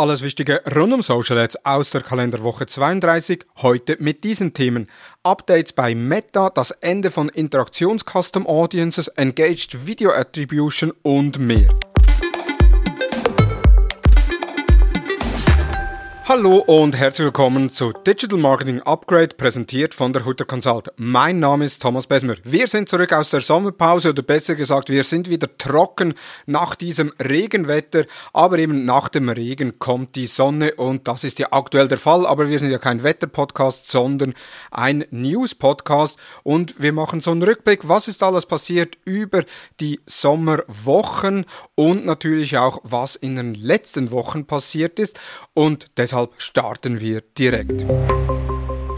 Alles Wichtige rund um Social Ads aus der Kalenderwoche 32, heute mit diesen Themen. Updates bei Meta, das Ende von Interaktions Custom Audiences, Engaged Video Attribution und mehr. Hallo und herzlich willkommen zu Digital Marketing Upgrade, präsentiert von der Hutter Consult. Mein Name ist Thomas Besmer. Wir sind zurück aus der Sommerpause oder besser gesagt, wir sind wieder trocken nach diesem Regenwetter, aber eben nach dem Regen kommt die Sonne und das ist ja aktuell der Fall, aber wir sind ja kein Wetterpodcast, sondern ein News-Podcast und wir machen so einen Rückblick, was ist alles passiert über die Sommerwochen und natürlich auch, was in den letzten Wochen passiert ist und deshalb deshalb starten wir direkt.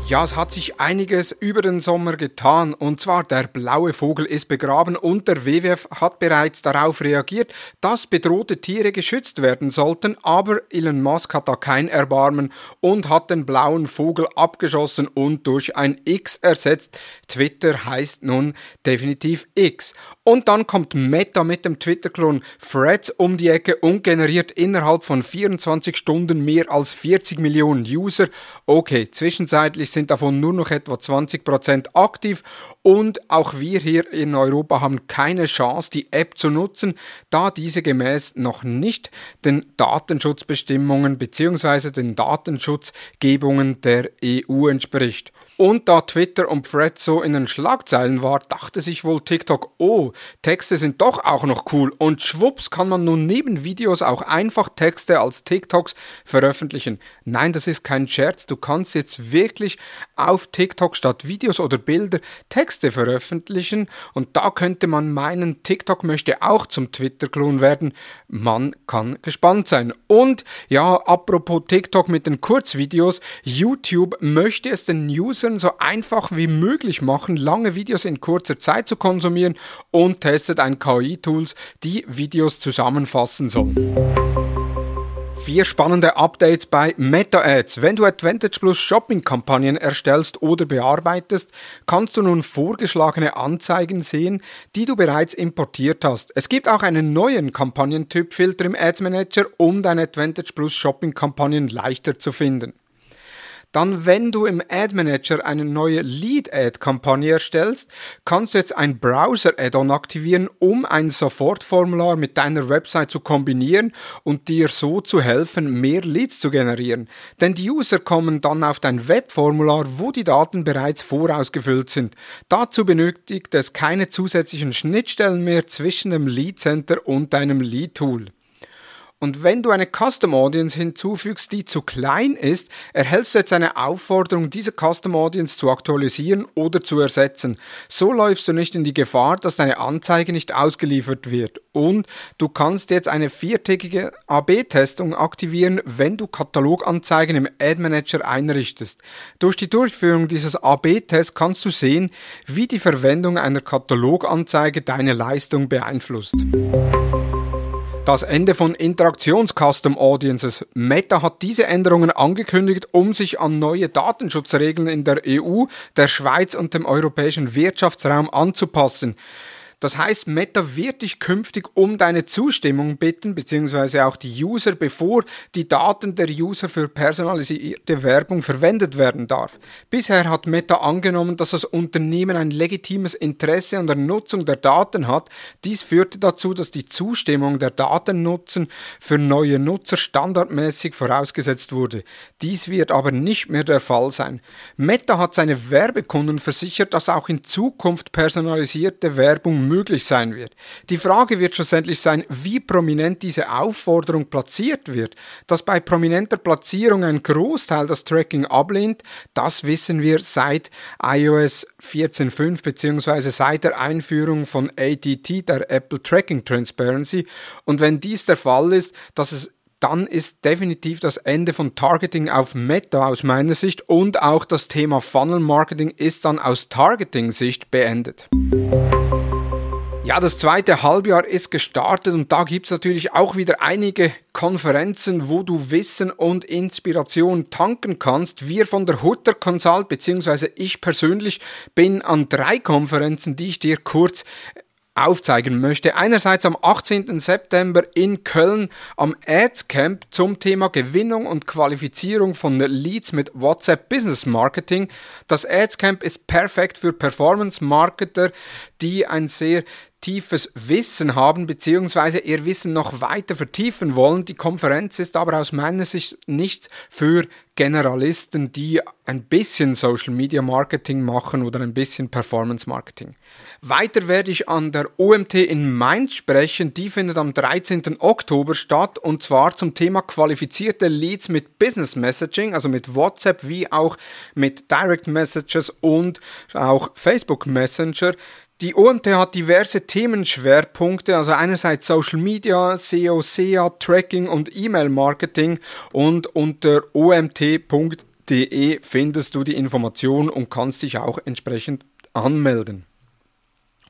Ja, es hat sich einiges über den Sommer getan und zwar der blaue Vogel ist begraben und der WWF hat bereits darauf reagiert, dass bedrohte Tiere geschützt werden sollten, aber Elon Musk hat da kein Erbarmen und hat den blauen Vogel abgeschossen und durch ein X ersetzt. Twitter heißt nun definitiv X. Und dann kommt Meta mit dem Twitter-Klon Threads um die Ecke und generiert innerhalb von 24 Stunden mehr als 40 Millionen User. Okay, zwischenzeitlich sind davon nur noch etwa 20% aktiv und auch wir hier in Europa haben keine Chance, die App zu nutzen, da diese gemäß noch nicht den Datenschutzbestimmungen bzw. den Datenschutzgebungen der EU entspricht. Und da Twitter und Fred so in den Schlagzeilen war, dachte sich wohl TikTok, oh, Texte sind doch auch noch cool. Und schwupps kann man nun neben Videos auch einfach Texte als TikToks veröffentlichen. Nein, das ist kein Scherz. Du kannst jetzt wirklich auf TikTok statt Videos oder Bilder Texte veröffentlichen. Und da könnte man meinen, TikTok möchte auch zum Twitter-Klon werden. Man kann gespannt sein. Und ja, apropos TikTok mit den Kurzvideos, YouTube möchte es den Usern so einfach wie möglich machen, lange Videos in kurzer Zeit zu konsumieren und testet ein KI-Tools, die Videos zusammenfassen sollen. Vier spannende Updates bei Meta Ads. Wenn du Advantage Plus Shopping Kampagnen erstellst oder bearbeitest, kannst du nun vorgeschlagene Anzeigen sehen, die du bereits importiert hast. Es gibt auch einen neuen Kampagnentyp Filter im Ads Manager, um deine Advantage Plus Shopping Kampagnen leichter zu finden. Dann, wenn du im Ad Manager eine neue Lead-Ad-Kampagne erstellst, kannst du jetzt ein Browser-Add-on aktivieren, um ein Sofortformular mit deiner Website zu kombinieren und dir so zu helfen, mehr Leads zu generieren. Denn die User kommen dann auf dein Webformular, wo die Daten bereits vorausgefüllt sind. Dazu benötigt es keine zusätzlichen Schnittstellen mehr zwischen dem Lead Center und deinem Lead Tool. Und wenn du eine Custom Audience hinzufügst, die zu klein ist, erhältst du jetzt eine Aufforderung, diese Custom Audience zu aktualisieren oder zu ersetzen. So läufst du nicht in die Gefahr, dass deine Anzeige nicht ausgeliefert wird. Und du kannst jetzt eine viertägige AB-Testung aktivieren, wenn du Kataloganzeigen im Ad Manager einrichtest. Durch die Durchführung dieses AB-Tests kannst du sehen, wie die Verwendung einer Kataloganzeige deine Leistung beeinflusst. Das Ende von Interaktions-Custom Audiences. Meta hat diese Änderungen angekündigt, um sich an neue Datenschutzregeln in der EU, der Schweiz und dem europäischen Wirtschaftsraum anzupassen. Das heißt, Meta wird dich künftig um deine Zustimmung bitten, beziehungsweise auch die User, bevor die Daten der User für personalisierte Werbung verwendet werden darf. Bisher hat Meta angenommen, dass das Unternehmen ein legitimes Interesse an der Nutzung der Daten hat. Dies führte dazu, dass die Zustimmung der Datennutzen für neue Nutzer standardmäßig vorausgesetzt wurde. Dies wird aber nicht mehr der Fall sein. Meta hat seine Werbekunden versichert, dass auch in Zukunft personalisierte Werbung möglich sein wird. Die Frage wird schlussendlich sein, wie prominent diese Aufforderung platziert wird. Dass bei prominenter Platzierung ein Großteil das Tracking ablehnt, das wissen wir seit iOS 14.5 bzw. seit der Einführung von ATT, der Apple Tracking Transparency. Und wenn dies der Fall ist, dass es dann ist definitiv das Ende von Targeting auf Meta aus meiner Sicht und auch das Thema Funnel Marketing ist dann aus Targeting-Sicht beendet. Ja, das zweite Halbjahr ist gestartet und da gibt's natürlich auch wieder einige Konferenzen, wo du Wissen und Inspiration tanken kannst. Wir von der Hutter Consult, beziehungsweise ich persönlich bin an drei Konferenzen, die ich dir kurz aufzeigen möchte. Einerseits am 18. September in Köln am Ads Camp zum Thema Gewinnung und Qualifizierung von Leads mit WhatsApp Business Marketing. Das Ads Camp ist perfekt für Performance Marketer, die ein sehr tiefes Wissen haben, beziehungsweise ihr Wissen noch weiter vertiefen wollen. Die Konferenz ist aber aus meiner Sicht nicht für Generalisten, die ein bisschen Social Media Marketing machen oder ein bisschen Performance Marketing. Weiter werde ich an der OMT in Mainz sprechen. Die findet am 13. Oktober statt und zwar zum Thema qualifizierte Leads mit Business Messaging, also mit WhatsApp wie auch mit Direct Messages und auch Facebook Messenger. Die OMT hat diverse Themenschwerpunkte, also einerseits Social Media, SEO, SEA, Tracking und E-Mail-Marketing und unter omt.de findest du die Information und kannst dich auch entsprechend anmelden.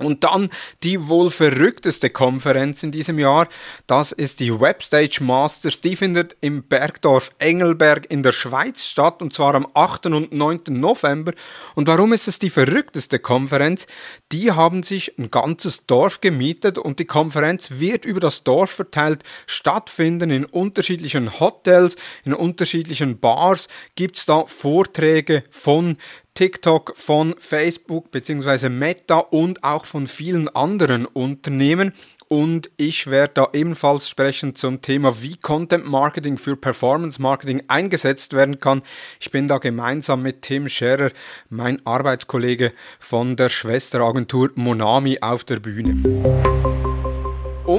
Und dann die wohl verrückteste Konferenz in diesem Jahr, das ist die Webstage Masters. Die findet im Bergdorf Engelberg in der Schweiz statt und zwar am 8. und 9. November. Und warum ist es die verrückteste Konferenz? Die haben sich ein ganzes Dorf gemietet und die Konferenz wird über das Dorf verteilt stattfinden in unterschiedlichen Hotels, in unterschiedlichen Bars gibt es da Vorträge von TikTok, von Facebook bzw. Meta und auch von vielen anderen Unternehmen. Und ich werde da ebenfalls sprechen zum Thema, wie Content Marketing für Performance Marketing eingesetzt werden kann. Ich bin da gemeinsam mit Tim Scherer, mein Arbeitskollege von der Schwesteragentur Monami, auf der Bühne.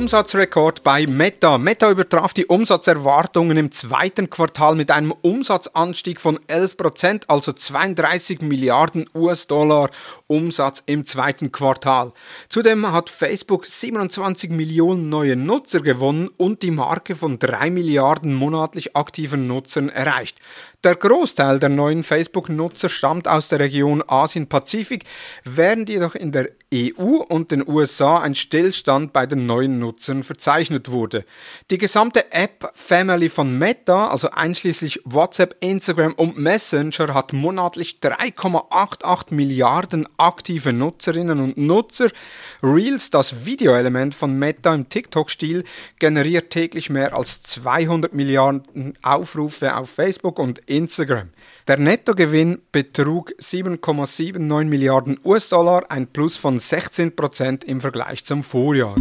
Umsatzrekord bei Meta. Meta übertraf die Umsatzerwartungen im zweiten Quartal mit einem Umsatzanstieg von 11 Prozent, also 32 Milliarden US-Dollar Umsatz im zweiten Quartal. Zudem hat Facebook 27 Millionen neue Nutzer gewonnen und die Marke von 3 Milliarden monatlich aktiven Nutzern erreicht. Der Großteil der neuen Facebook-Nutzer stammt aus der Region Asien-Pazifik, während jedoch in der EU und den USA ein Stillstand bei den neuen Nutzern verzeichnet wurde. Die gesamte App-Family von Meta, also einschließlich WhatsApp, Instagram und Messenger, hat monatlich 3,88 Milliarden aktive Nutzerinnen und Nutzer. Reels, das Videoelement von Meta im TikTok-Stil, generiert täglich mehr als 200 Milliarden Aufrufe auf Facebook und Instagram. Der Nettogewinn betrug 7,79 Milliarden US-Dollar, ein Plus von 16 Prozent im Vergleich zum Vorjahr.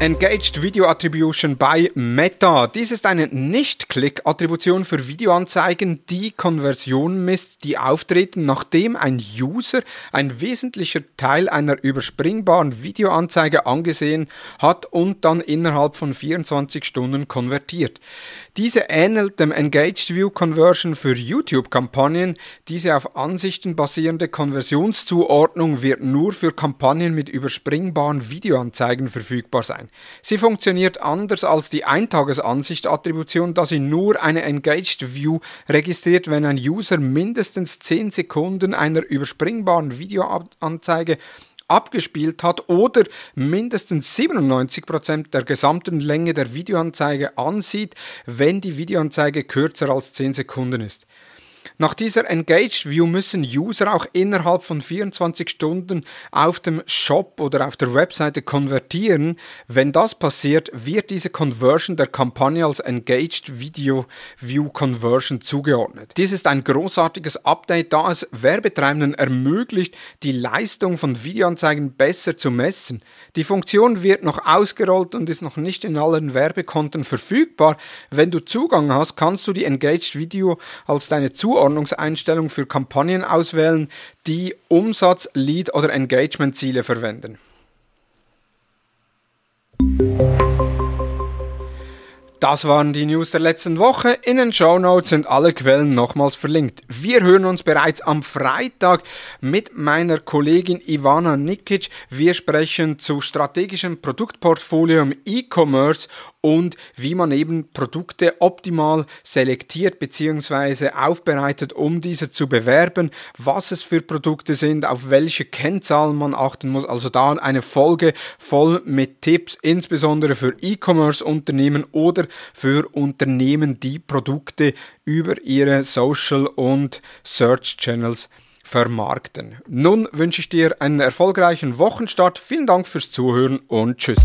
Engaged Video Attribution bei Meta. Dies ist eine Nicht-Click-Attribution für Videoanzeigen, die Konversionen misst, die auftreten, nachdem ein User ein wesentlicher Teil einer überspringbaren Videoanzeige angesehen hat und dann innerhalb von 24 Stunden konvertiert. Diese ähnelt dem Engaged View Conversion für YouTube-Kampagnen. Diese auf Ansichten basierende Konversionszuordnung wird nur für Kampagnen mit überspringbaren Videoanzeigen verfügbar sein. Sie funktioniert anders als die Eintagesansicht-Attribution, da sie nur eine Engaged View registriert, wenn ein User mindestens 10 Sekunden einer überspringbaren Videoanzeige abgespielt hat oder mindestens 97% der gesamten Länge der Videoanzeige ansieht, wenn die Videoanzeige kürzer als 10 Sekunden ist. Nach dieser Engaged View müssen User auch innerhalb von 24 Stunden auf dem Shop oder auf der Webseite konvertieren. Wenn das passiert, wird diese Conversion der Kampagne als Engaged Video View Conversion zugeordnet. Dies ist ein großartiges Update, da es Werbetreibenden ermöglicht, die Leistung von Videoanzeigen besser zu messen. Die Funktion wird noch ausgerollt und ist noch nicht in allen Werbekonten verfügbar. Wenn du Zugang hast, kannst du die Engaged Video als deine Zuordnung Ordnungseinstellung für Kampagnen auswählen, die Umsatz-, Lead- oder Engagement-Ziele verwenden. Das waren die News der letzten Woche. In den Show Notes sind alle Quellen nochmals verlinkt. Wir hören uns bereits am Freitag mit meiner Kollegin Ivana Nikic. Wir sprechen zu strategischem Produktportfolio im E-Commerce und wie man eben Produkte optimal selektiert bzw. aufbereitet, um diese zu bewerben, was es für Produkte sind, auf welche Kennzahlen man achten muss. Also da eine Folge voll mit Tipps, insbesondere für E-Commerce-Unternehmen oder für Unternehmen, die Produkte über ihre Social- und Search-Channels vermarkten. Nun wünsche ich dir einen erfolgreichen Wochenstart. Vielen Dank fürs Zuhören und tschüss.